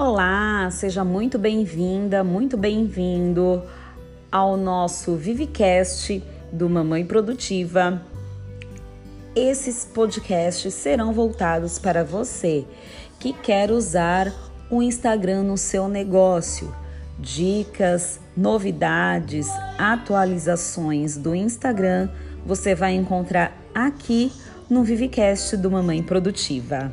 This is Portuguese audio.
Olá, seja muito bem-vinda, muito bem-vindo ao nosso Vivecast do Mamãe Produtiva. Esses podcasts serão voltados para você que quer usar o Instagram no seu negócio. Dicas, novidades, atualizações do Instagram você vai encontrar aqui no Vivecast do Mamãe Produtiva.